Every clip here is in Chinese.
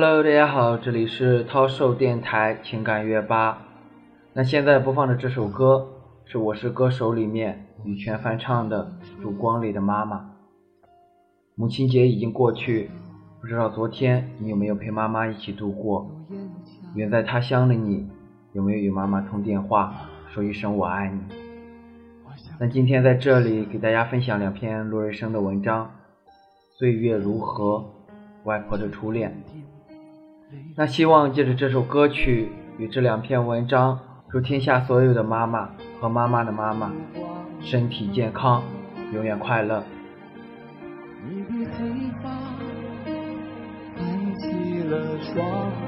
Hello，大家好，这里是涛兽电台情感乐吧。那现在播放的这首歌是《我是歌手》里面羽泉翻唱的《烛光里的妈妈》。母亲节已经过去，不知道昨天你有没有陪妈妈一起度过？远在他乡的你，有没有与妈妈通电话说一声我爱你？那今天在这里给大家分享两篇陆瑞生的文章，《岁月如何》，外婆的初恋。那希望借着这首歌曲与这两篇文章，祝天下所有的妈妈和妈妈的妈妈身体健康，永远快乐。妈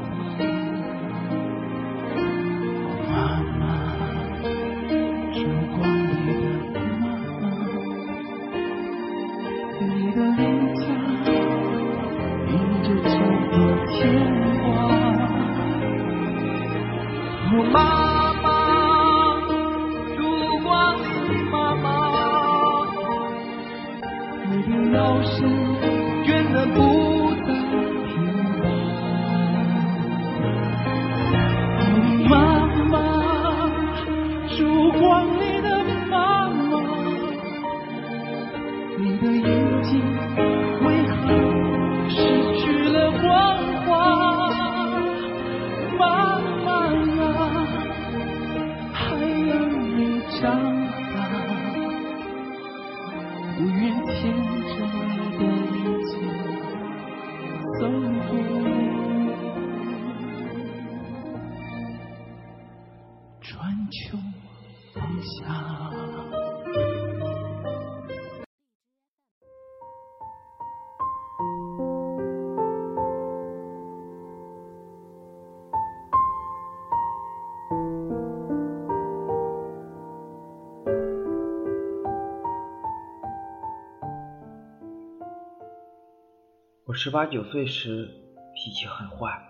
十八九岁时脾气很坏，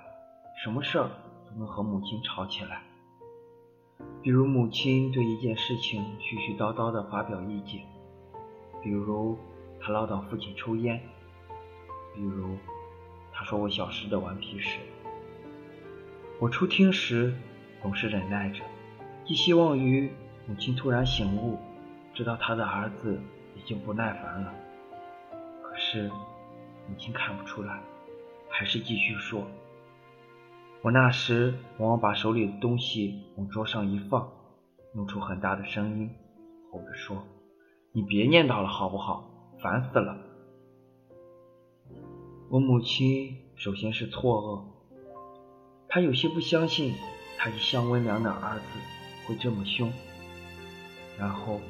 什么事儿都能和母亲吵起来。比如母亲对一件事情絮絮叨叨地发表意见，比如她唠叨父亲抽烟，比如她说我小时的顽皮事。我初听时总是忍耐着，寄希望于母亲突然醒悟，知道她的儿子已经不耐烦了。可是。母亲看不出来，还是继续说。我那时往往把手里的东西往桌上一放，弄出很大的声音，吼着说：“你别念叨了，好不好？烦死了！”我母亲首先是错愕，她有些不相信她一向温良的儿子会这么凶，然后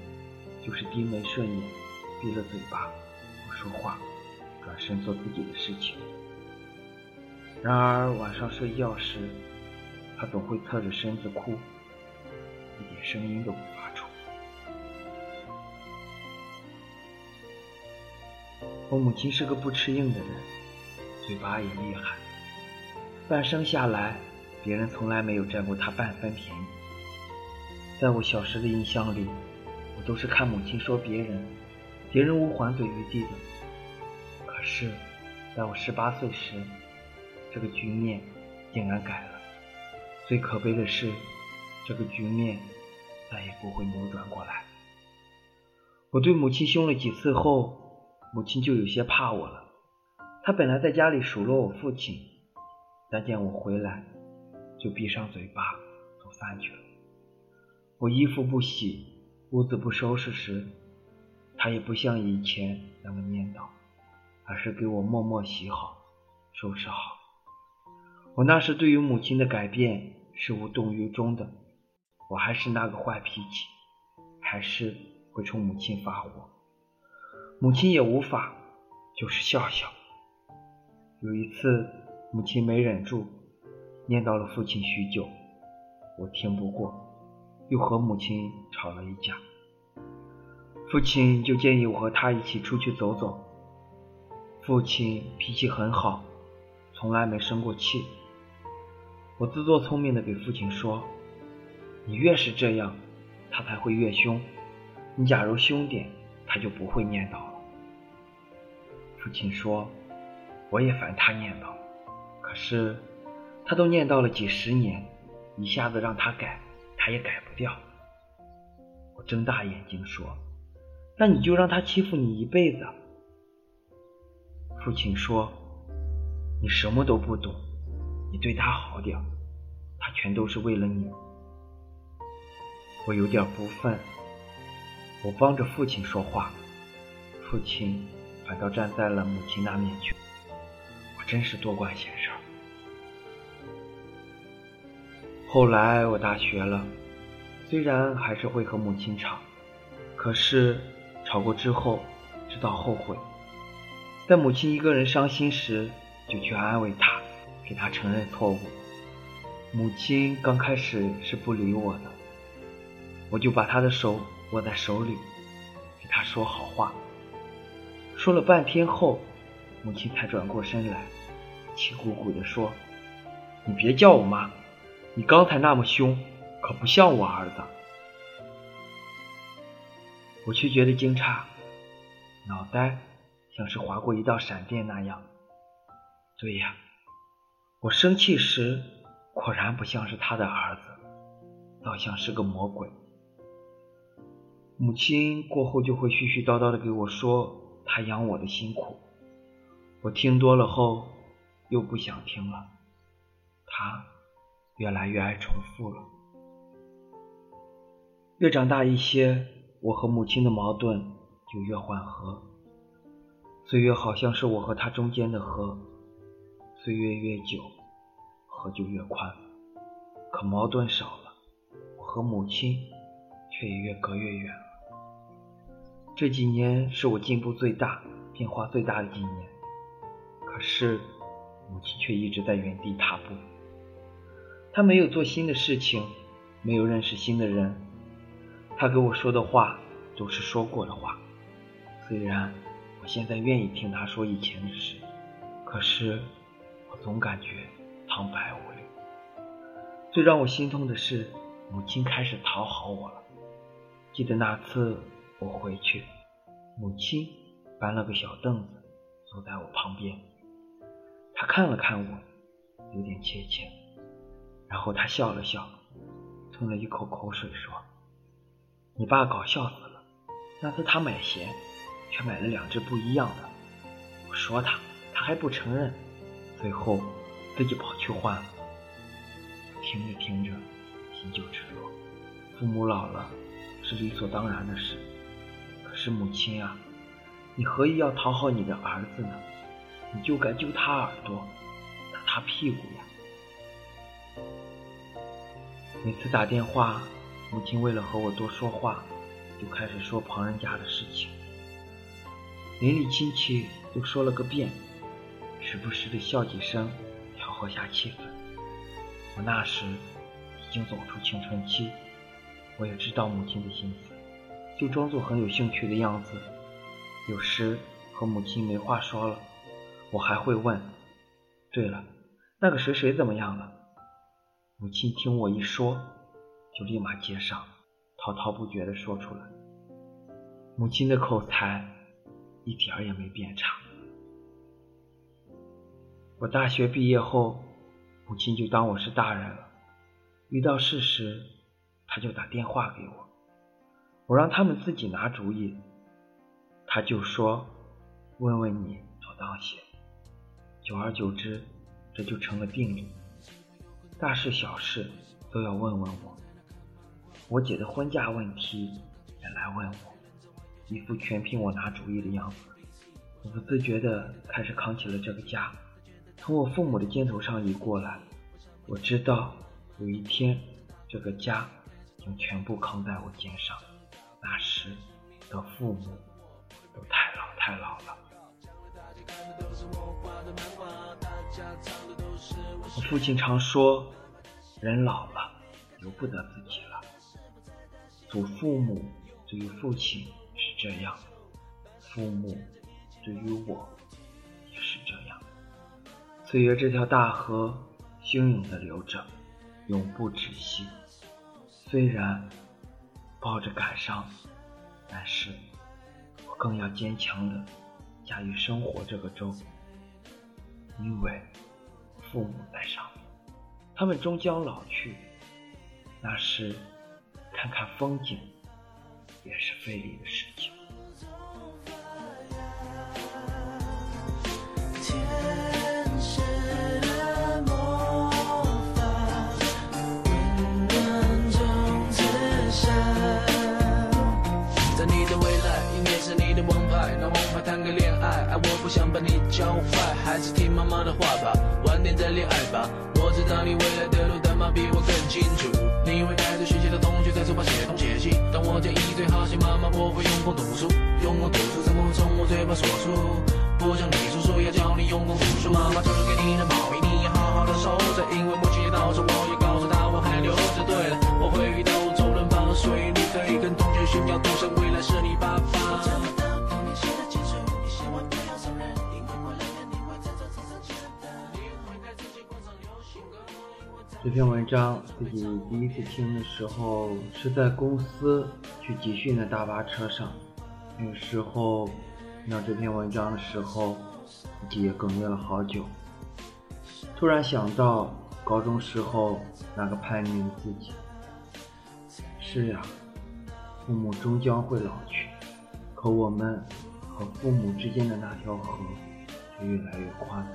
就是低眉顺眼，闭了嘴巴不说话。转身做自己的事情。然而晚上睡觉时，他总会侧着身子哭，一点声音都不发出。我母亲是个不吃硬的人，嘴巴也厉害。半生下来，别人从来没有占过她半分便宜。在我小时的印象里，我都是看母亲说别人，别人无还嘴余地的。是，在我十八岁时，这个局面竟然改了。最可悲的是，这个局面再也不会扭转过来。我对母亲凶了几次后，母亲就有些怕我了。她本来在家里数落我父亲，但见我回来，就闭上嘴巴做饭去了。我衣服不洗，屋子不收拾时，她也不像以前那么念叨。而是给我默默洗好、收拾好。我那时对于母亲的改变是无动于衷的，我还是那个坏脾气，还是会冲母亲发火。母亲也无法，就是笑笑。有一次，母亲没忍住，念叨了父亲许久，我听不过，又和母亲吵了一架。父亲就建议我和他一起出去走走。父亲脾气很好，从来没生过气。我自作聪明的给父亲说：“你越是这样，他才会越凶。你假如凶点，他就不会念叨了。”父亲说：“我也烦他念叨，可可是他都念叨了几十年，一下子让他改，他也改不掉。我睁大眼睛说：“那你就让他欺负你一辈子。”父亲说：“你什么都不懂，你对他好点，他全都是为了你。”我有点不忿，我帮着父亲说话，父亲反倒站在了母亲那面去。我真是多管闲事。后来我大学了，虽然还是会和母亲吵，可是吵过之后知道后悔。在母亲一个人伤心时，就去安慰她，给她承认错误。母亲刚开始是不理我的，我就把她的手握在手里，给她说好话。说了半天后，母亲才转过身来，气鼓鼓地说：“你别叫我妈。”你刚才那么凶，可不像我儿子。我却觉得惊诧，脑袋像是划过一道闪电那样。对呀，我生气时果然不像是他的儿子，倒像是个魔鬼。母亲过后就会絮絮叨叨的给我说他养我的辛苦，我听多了后又不想听了。他。越来越爱重复了。越长大一些，我和母亲的矛盾就越缓和。岁月好像是我和他中间的河，岁月越久，河就越宽。可矛盾少了，我和母亲却也越隔越远了。这几年是我进步最大、变化最大的几年，可是母亲却一直在原地踏步。他没有做新的事情，没有认识新的人。他给我说的话都是说过的话。虽然我现在愿意听他说以前的事，可是我总感觉苍白无力。最让我心痛的是，母亲开始讨好我了。记得那次我回去，母亲搬了个小凳子坐在我旁边，她看了看我，有点怯怯。然后他笑了笑，吞了一口口水，说：“你爸搞笑死了。那次他买鞋，却买了两只不一样的。我说他，他还不承认，最后自己跑去换了。听着听着，心就直落。父母老了是理所当然的事，可是母亲啊，你何以要讨好你的儿子呢？你就该揪他耳朵，打他屁股呀！”每次打电话，母亲为了和我多说话，就开始说旁人家的事情，邻里亲戚都说了个遍，时不时的笑几声，调和下气氛。我那时已经走出青春期，我也知道母亲的心思，就装作很有兴趣的样子。有时和母亲没话说了，我还会问：“对了，那个谁谁怎么样了？”母亲听我一说，就立马接上，滔滔不绝地说出来。母亲的口才一点儿也没变差。我大学毕业后，母亲就当我是大人了，遇到事时，她就打电话给我，我让他们自己拿主意，她就说问问你妥当些。久而久之，这就成了定理。大事小事都要问问我，我姐的婚嫁问题也来问我，一副全凭我拿主意的样子。我不自觉地开始扛起了这个家，从我父母的肩头上移过来。我知道有一天这个家将全部扛在我肩上，那时的父母都太老太老了。我父亲常说，人老了，由不得自己了。祖父母对于父亲这样，父母对于我也是这样。岁月这条大河，汹涌的流着，永不止息。虽然抱着感伤，但是我更要坚强的驾驭生活这个舟，因为。父母在上面，他们终将老去。那时，看看风景也是费力的事情。我不想把你教坏，还是听妈妈的话吧，晚点再恋爱吧。我知道你未来的路，但妈比我更清楚。你会带着学习的同学在书包写东写西，但我建议最好写妈妈，我会用功读书，用功读书怎么会从我嘴巴说出？不像你叔叔要教你用功读书，妈妈送给你的毛衣，你要好好的收着，因为母亲节到时，我也告诉她我还留着。对了，我会遇到周润发，所以你可以跟同学炫耀，赌神未来是你爸爸。这篇文章自己第一次听的时候，是在公司去集训的大巴车上。那个时候听到这篇文章的时候，自己也哽咽了好久。突然想到高中时候那个叛逆的自己。是呀，父母终将会老去，可我们和父母之间的那条河却越来越宽。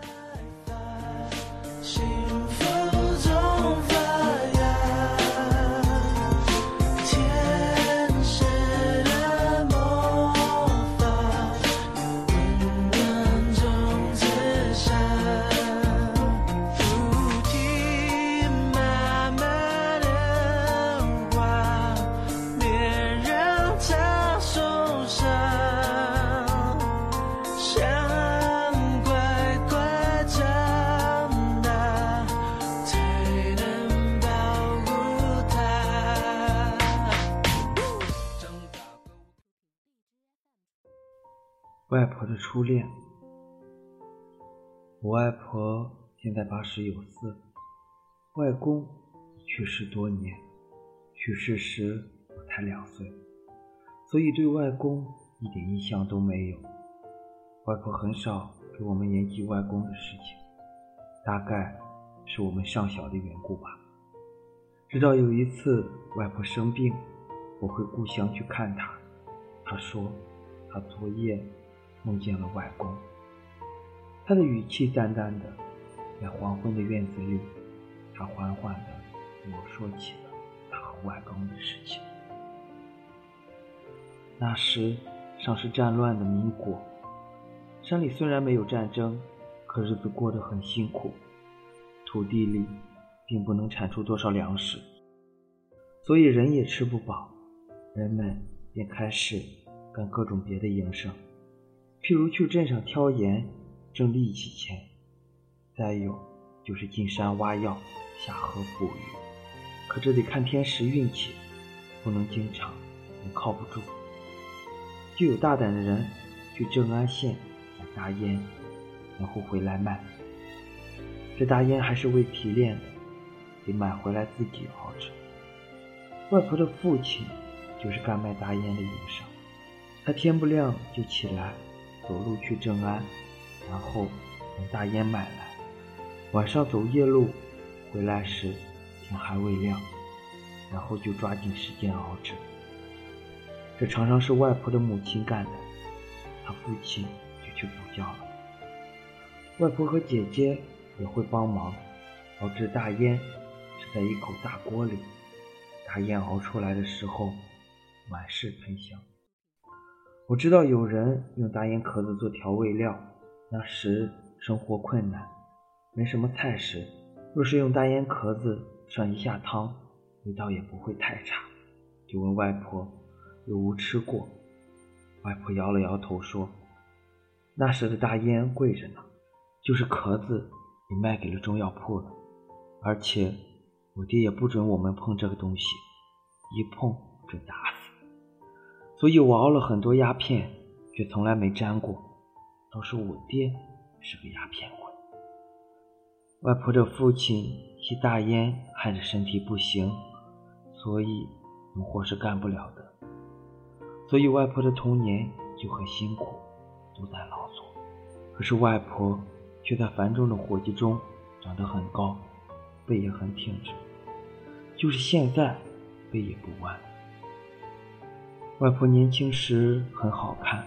初恋。我外婆现在八十有四，外公去世多年，去世时我才两岁，所以对外公一点印象都没有。外婆很少给我们言及外公的事情，大概是我们尚小的缘故吧。直到有一次外婆生病，我回故乡去看她，她说她昨夜。梦见了外公，他的语气淡淡的，在黄昏的院子里，他缓缓的对我说起了他和外公的事情。那时尚是战乱的民国，山里虽然没有战争，可日子过得很辛苦，土地里并不能产出多少粮食，所以人也吃不饱，人们便开始干各种别的营生。譬如去镇上挑盐挣力气钱，再有就是进山挖药下河捕鱼。可这得看天时运气，不能经常，也靠不住。就有大胆的人去正安县买大烟，然后回来卖。这大烟还是未提炼的，得买回来自己熬制。外婆的父亲就是干卖大烟的营生，他天不亮就起来。走路去正安，然后等大烟买来。晚上走夜路，回来时天还未亮，然后就抓紧时间熬制。这常常是外婆的母亲干的，她父亲就去补觉了。外婆和姐姐也会帮忙熬制大烟，是在一口大锅里，大烟熬出来的时候，满是喷香。我知道有人用大烟壳子做调味料，那时生活困难，没什么菜食，若是用大烟壳子上一下汤，味道也不会太差。就问外婆有无吃过，外婆摇了摇头说：“那时的大烟贵着呢，就是壳子也卖给了中药铺了，而且我爹也不准我们碰这个东西，一碰准打死。”所以我熬了很多鸦片，却从来没沾过。都是我爹是个鸦片鬼。外婆的父亲吸大烟，害得身体不行，所以农活是干不了的。所以外婆的童年就很辛苦，都在劳作。可是外婆却在繁重的活计中长得很高，背也很挺直，就是现在背也不弯。外婆年轻时很好看，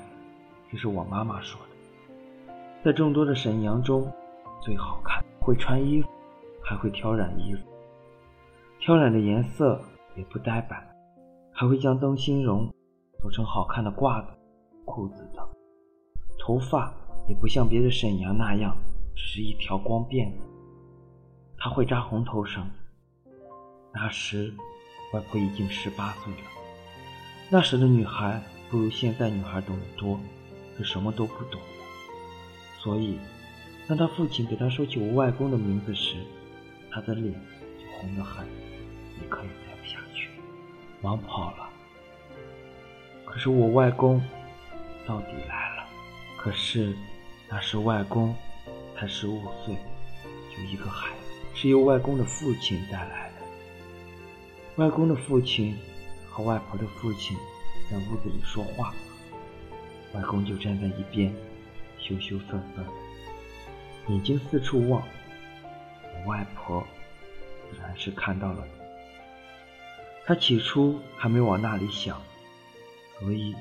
这是我妈妈说的，在众多的沈阳中最好看，会穿衣服，还会挑染衣服，挑染的颜色也不呆板，还会将灯芯绒做成好看的褂子、裤子等。头发也不像别的沈阳那样，只是一条光辫子。她会扎红头绳。那时，外婆已经十八岁了。那时的女孩不如现在女孩懂得多，是什么都不懂的。所以，当她父亲给她说起我外公的名字时，她的脸就红得很，一刻也待不下去，忙跑了。可是我外公到底来了。可是那时外公才十五岁，就一个孩子，是由外公的父亲带来的。外公的父亲和外婆的父亲在屋子里说话，外公就站在一边，羞羞涩涩，眼睛四处望。我外婆自然是看到了，她起初还没往那里想，所以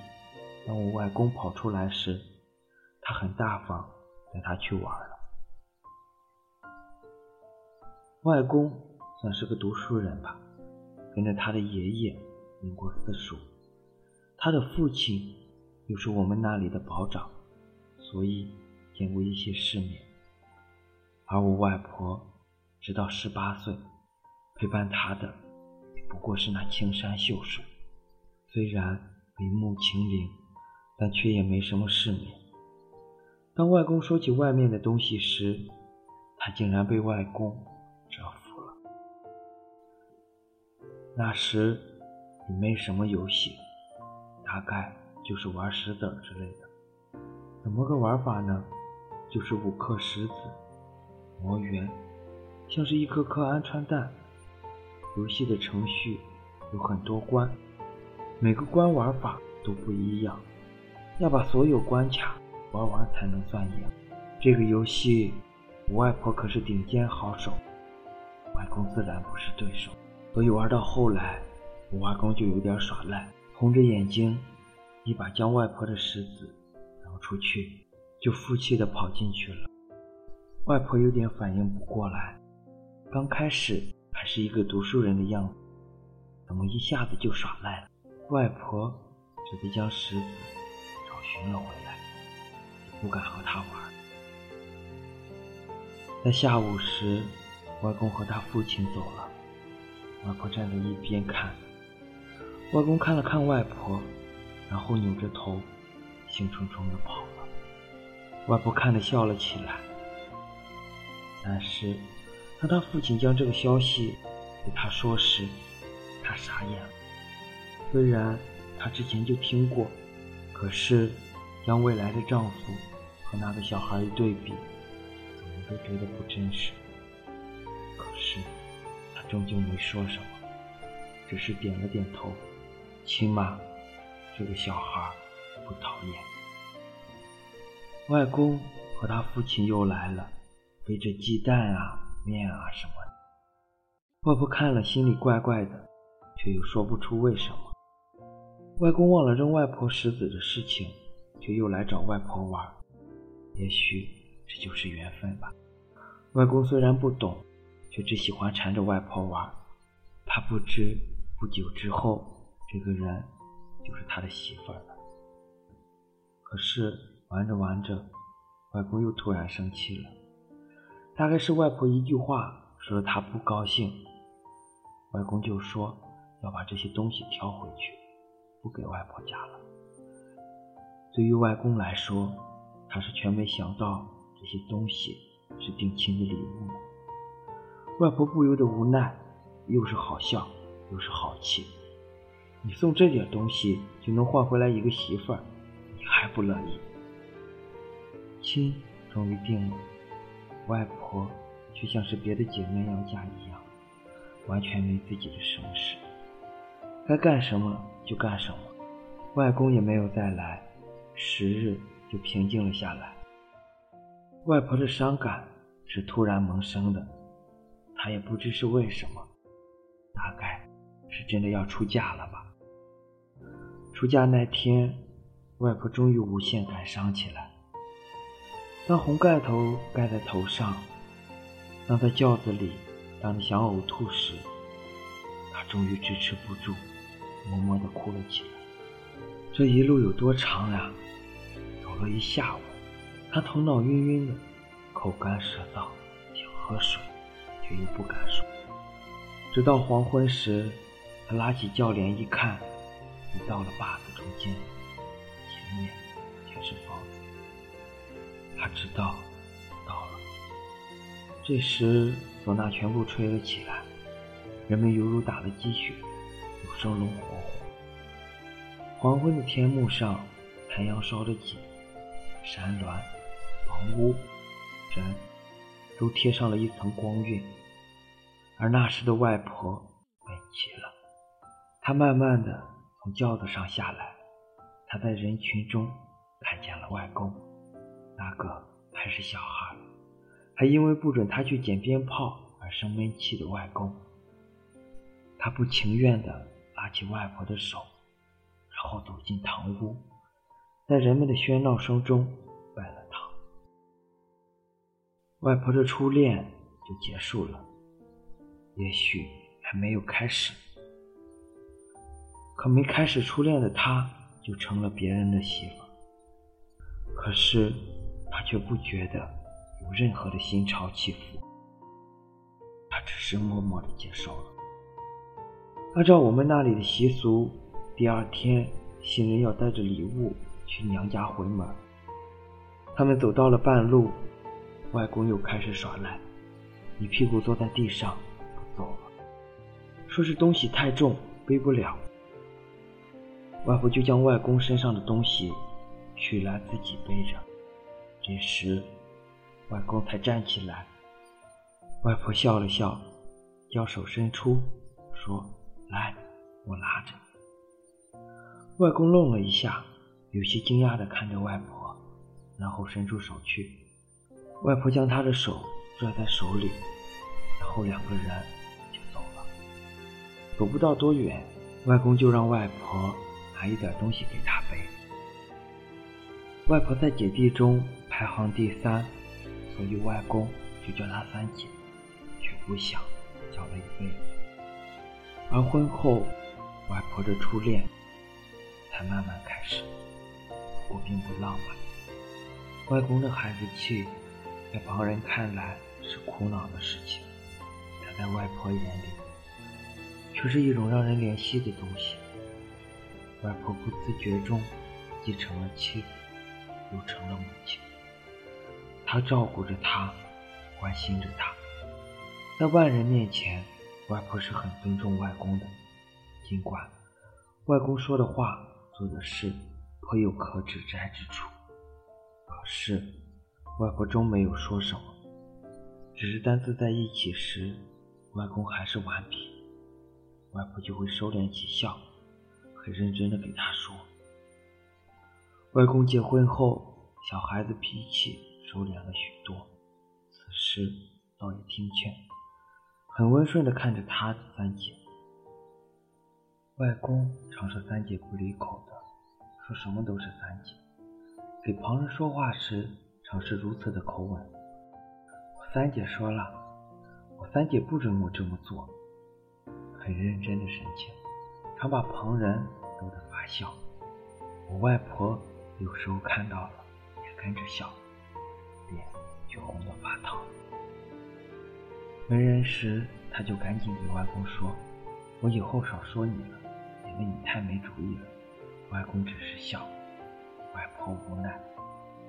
当我外公跑出来时。他很大方，带他去玩了。外公算是个读书人吧，跟着他的爷爷念过私塾，他的父亲又是我们那里的保长，所以见过一些世面。而我外婆直到十八岁，陪伴他的不过是那青山秀水，虽然眉目清灵，但却也没什么世面。当外公说起外面的东西时，他竟然被外公折服了。那时也没什么游戏，大概就是玩石子之类的。怎么个玩法呢？就是五颗石子磨圆，像是一颗颗鹌鹑蛋。游戏的程序有很多关，每个关玩法都不一样，要把所有关卡。玩完才能算赢。这个游戏，我外婆可是顶尖好手，外公自然不是对手。所以玩到后来，我外公就有点耍赖，红着眼睛，一把将外婆的石子扔出去，就负气的跑进去了。外婆有点反应不过来，刚开始还是一个读书人的样子，怎么一下子就耍赖了？外婆只得将石子找寻了回来。不敢和他玩。在下午时，外公和他父亲走了，外婆站在一边看。外公看了看外婆，然后扭着头，兴冲冲的跑了。外婆看着笑了起来。但是，当他父亲将这个消息给他说时，他傻眼了。虽然他之前就听过，可是。将未来的丈夫和那个小孩一对比，怎么都觉得不真实。可是他终究没说什么，只是点了点头。起码这个小孩不讨厌。外公和他父亲又来了，背着鸡蛋啊、面啊什么的。外婆看了心里怪怪的，却又说不出为什么。外公忘了扔外婆石子的事情。却又来找外婆玩，也许这就是缘分吧。外公虽然不懂，却只喜欢缠着外婆玩。他不知不久之后，这个人就是他的媳妇儿了。可是玩着玩着，外公又突然生气了。大概是外婆一句话说了他不高兴，外公就说要把这些东西挑回去，不给外婆家了。对于外公来说，他是全没想到这些东西是定亲的礼物。外婆不由得无奈，又是好笑又是好气。你送这点东西就能换回来一个媳妇儿，你还不乐意？亲终于定了，外婆却像是别的姐妹要嫁一样，完全没自己的什么事，该干什么就干什么。外公也没有再来。时日就平静了下来，外婆的伤感是突然萌生的，她也不知是为什么，大概是真的要出嫁了吧。出嫁那天，外婆终于无限感伤起来。当红盖头盖在头上，当在轿子里当你想呕吐时，她终于支持不住，默默地哭了起来。这一路有多长呀？走了一下午，她头脑晕晕的。口干舌燥，想喝水，却又不敢说。直到黄昏时，他拉起轿帘一看，到了坝子中间，前面全是房子。他知道到了。这时，唢呐全部吹了起来，人们犹如打了鸡血，都生龙活虎。黄昏的天幕上，太阳烧得紧，山峦、房屋。人都贴上了一层光晕，而那时的外婆美极了。她慢慢的从轿子上下来，他在人群中看见了外公，那个还是小孩，还因为不准他去捡鞭炮而生闷气的外公。他不情愿的拉起外婆的手，然后走进堂屋，在人们的喧闹声中拜了堂。外婆的初恋就结束了，也许还没有开始。可没开始初恋的她，就成了别人的媳妇。可是她却不觉得有任何的心潮起伏，她只是默默的接受了。按照我们那里的习俗，第二天新人要带着礼物去娘家回门。他们走到了半路。外公又开始耍赖，一屁股坐在地上不走了，说是东西太重背不了。外婆就将外公身上的东西取来自己背着。这时，外公才站起来。外婆笑了笑，将手伸出，说：“来，我拉着。”外公愣了一下，有些惊讶地看着外婆，然后伸出手去。外婆将他的手拽在手里，然后两个人就走了。走不到多远，外公就让外婆拿一点东西给他背。外婆在姐弟中排行第三，所以外公就叫她三姐，却不想叫了一辈子。而婚后，外婆的初恋才慢慢开始，不过并不浪漫。外公的孩子气。在旁人看来是苦恼的事情，但在外婆眼里，却是一种让人怜惜的东西。外婆不自觉中继承了妻子，又成了母亲。她照顾着他，关心着他。在外人面前，外婆是很尊重外公的，尽管外公说的话、做的事颇有可指摘之处，可是。外婆终没有说什么，只是单字在一起时，外公还是顽皮，外婆就会收敛起笑，很认真的给他说。外公结婚后，小孩子脾气收敛了许多，此时倒也听劝，很温顺的看着他三姐。外公常说三姐不离口的，说什么都是三姐，给旁人说话时。常是如此的口吻。我三姐说了，我三姐不准我这么做，很认真的神情，常把旁人逗得发笑。我外婆有时候看到了，也跟着笑，脸却红得发烫。没人时，她就赶紧给外公说：“我以后少说你了，因为你太没主意了。”外公只是笑。外婆无奈，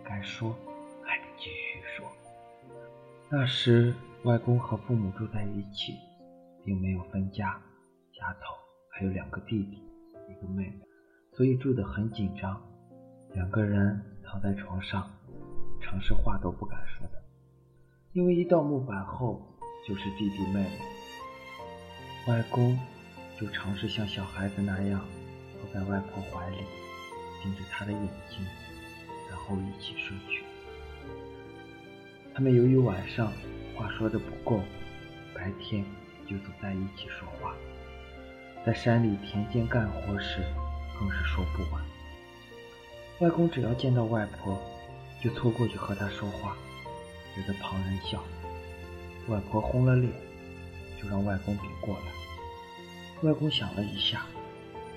该说还得。继续说，那时外公和父母住在一起，并没有分家，家头还有两个弟弟，一个妹妹，所以住得很紧张。两个人躺在床上，尝试话都不敢说的，因为一到木板后就是弟弟妹妹。外公就尝试像小孩子那样坐在外婆怀里，盯着她的眼睛，然后一起睡去。他们由于晚上话说的不够，白天就走在一起说话，在山里田间干活时更是说不完。外公只要见到外婆，就凑过去和她说话，惹得旁人笑。外婆红了脸，就让外公别过来。外公想了一下，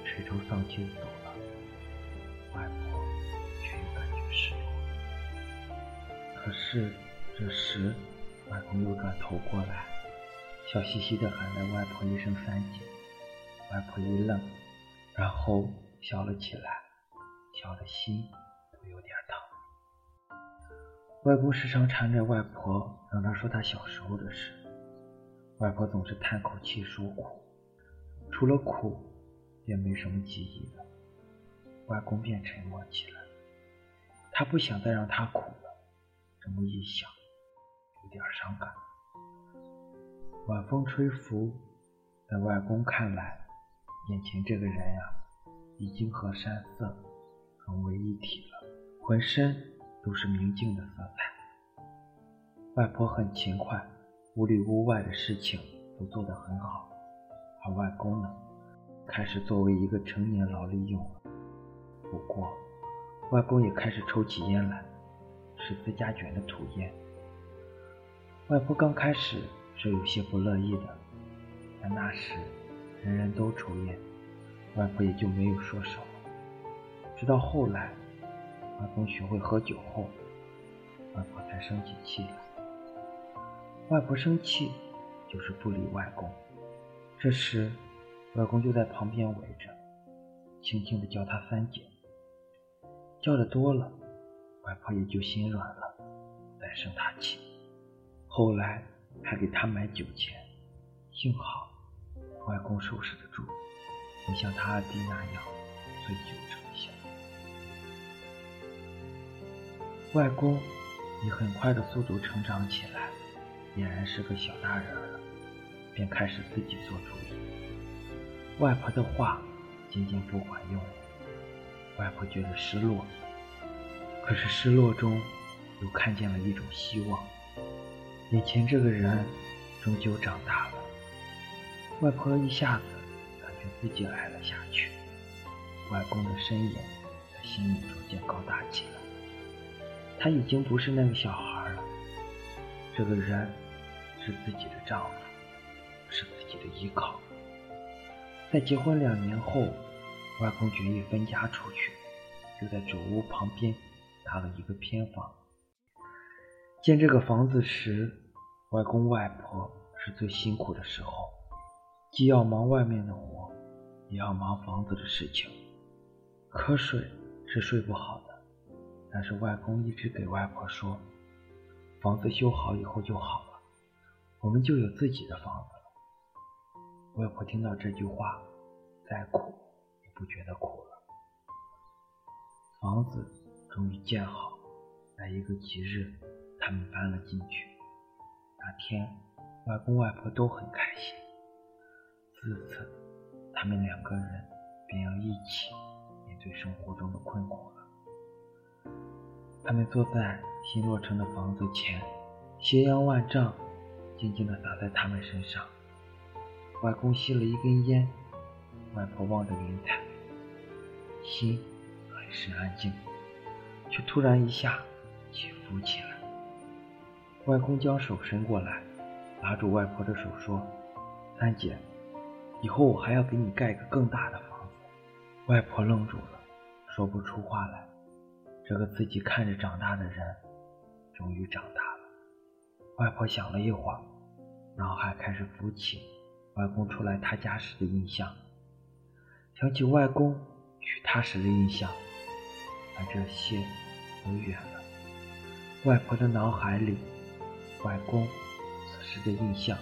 垂头丧气走了。外婆却又感觉失落。可是这时，外公又转头过来，笑嘻嘻的喊了外婆一声“三姐”。外婆一愣，然后笑了起来。笑的心都有点疼。外公时常缠着外婆，让她说她小时候的事。外婆总是叹口气说苦，除了苦，也没什么记忆了。外公便沉默起来，他不想再让她苦了。这么一想，有点伤感。晚风吹拂，在外公看来，眼前这个人呀，已经和山色。融为一体了，浑身都是明净的色彩。外婆很勤快，屋里屋外的事情都做得很好。而外公呢，开始作为一个成年劳力用了。不过，外公也开始抽起烟来，是自家卷的土烟。外婆刚开始是有些不乐意的，但那时人人都抽烟，外婆也就没有说什么。直到后来，外公学会喝酒后，外婆才生起气来。外婆生气就是不理外公。这时，外公就在旁边围着，轻轻地叫她三姐。叫的多了，外婆也就心软了，再生他气。后来还给他买酒钱，幸好外公收拾得住，不像他二弟那样醉酒成性。外公以很快的速度成长起来，俨然是个小大人了，便开始自己做主意。外婆的话渐渐不管用，外婆觉得失落，可是失落中又看见了一种希望。眼前这个人终究长大了，外婆一下子感觉自己矮了下去，外公的身影在心里逐渐高大起来。他已经不是那个小孩了，这个人是自己的丈夫，是自己的依靠。在结婚两年后，外公决意分家出去，就在主屋旁边搭了一个偏房。建这个房子时，外公外婆是最辛苦的时候，既要忙外面的活，也要忙房子的事情，瞌睡是睡不好的。但是外公一直给外婆说，房子修好以后就好了，我们就有自己的房子了。外婆听到这句话，再苦也不觉得苦了。房子终于建好，在一个吉日，他们搬了进去。那天，外公外婆都很开心。自此，他们两个人便要一起面对生活中的困苦了。他们坐在新落成的房子前，斜阳万丈，静静地洒在他们身上。外公吸了一根烟，外婆望着云彩，心很是安静，却突然一下起伏起来。外公将手伸过来，拉住外婆的手说：“三姐，以后我还要给你盖个更大的房子。”外婆愣住了，说不出话来。这个自己看着长大的人，终于长大了。外婆想了一会儿，脑海开始浮起外公出来他家时的印象，想起外公娶她时的印象，但这些都远了。外婆的脑海里，外公此时的印象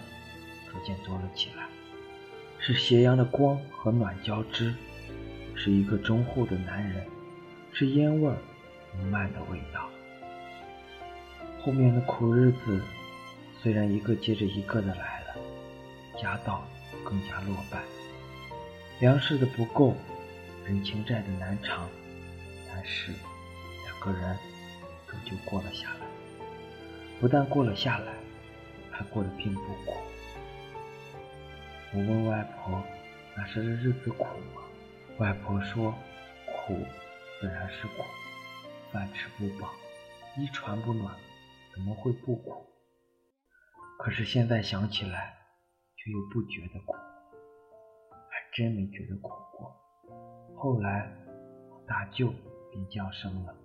逐渐多了起来，是斜阳的光和暖交织，是一个忠厚的男人，是烟味儿。弥漫的味道。后面的苦日子虽然一个接着一个的来了，家道更加落败，粮食的不够，人情债的难偿，但是两个人终究过了下来。不但过了下来，还过得并不苦。我问外婆：“那时的日子苦吗？”外婆说：“苦，自然是苦。饭吃不饱，衣穿不暖，怎么会不苦？可是现在想起来，却又不觉得苦，还真没觉得苦过。后来，大舅便降生了，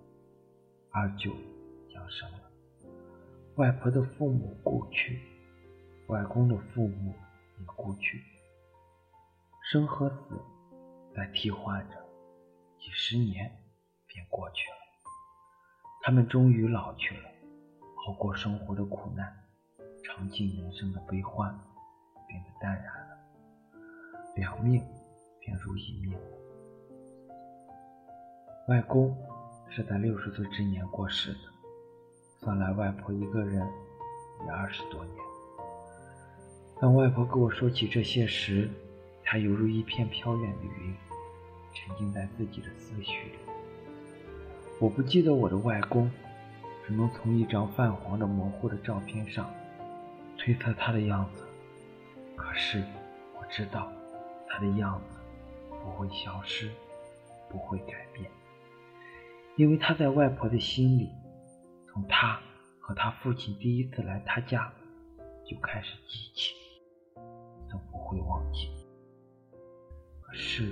二舅降生了，外婆的父母故去，外公的父母也故去，生和死在替换着，几十年便过去了。他们终于老去了，熬过生活的苦难，尝尽人生的悲欢，变得淡然了。两命便如一命。外公是在六十岁之年过世的，算来外婆一个人也二十多年。当外婆跟我说起这些时，她犹如一片飘远的云，沉浸在自己的思绪里。我不记得我的外公，只能从一张泛黄的模糊的照片上推测他的样子。可是我知道他的样子不会消失，不会改变，因为他在外婆的心里，从他和他父亲第一次来他家就开始记起，会忘记。可是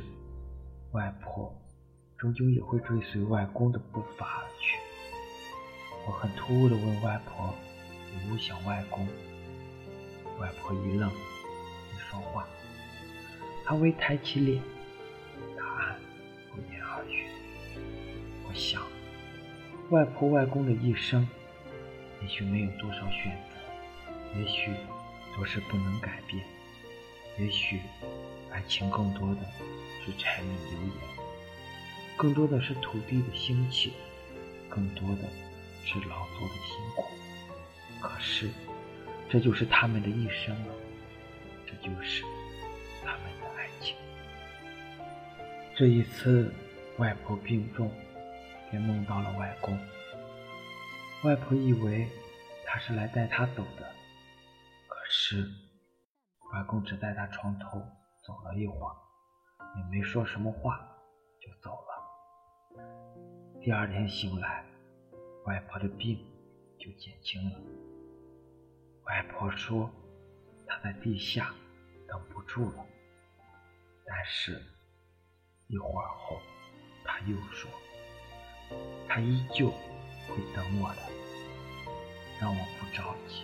外婆。终究也会追随外公的步伐而去。我很突兀地问外婆：“你不想外公？”外婆一愣，没说话。她微抬起脸，答案不言而喻。我想，外婆外公的一生，也许没有多少选择，也许都是不能改变，也许爱情更多的是柴米油盐。更多的是土地的兴起，更多的是劳作的辛苦。可是，这就是他们的一生了，这就是他们的爱情。这一次，外婆病重，便梦到了外公。外婆以为他是来带她走的，可是，外公只在她床头走了一会儿，也没说什么话，就走了。第二天醒来，外婆的病就减轻了。外婆说她在地下等不住了，但是，一会儿后，她又说，她依旧会等我的，让我不着急。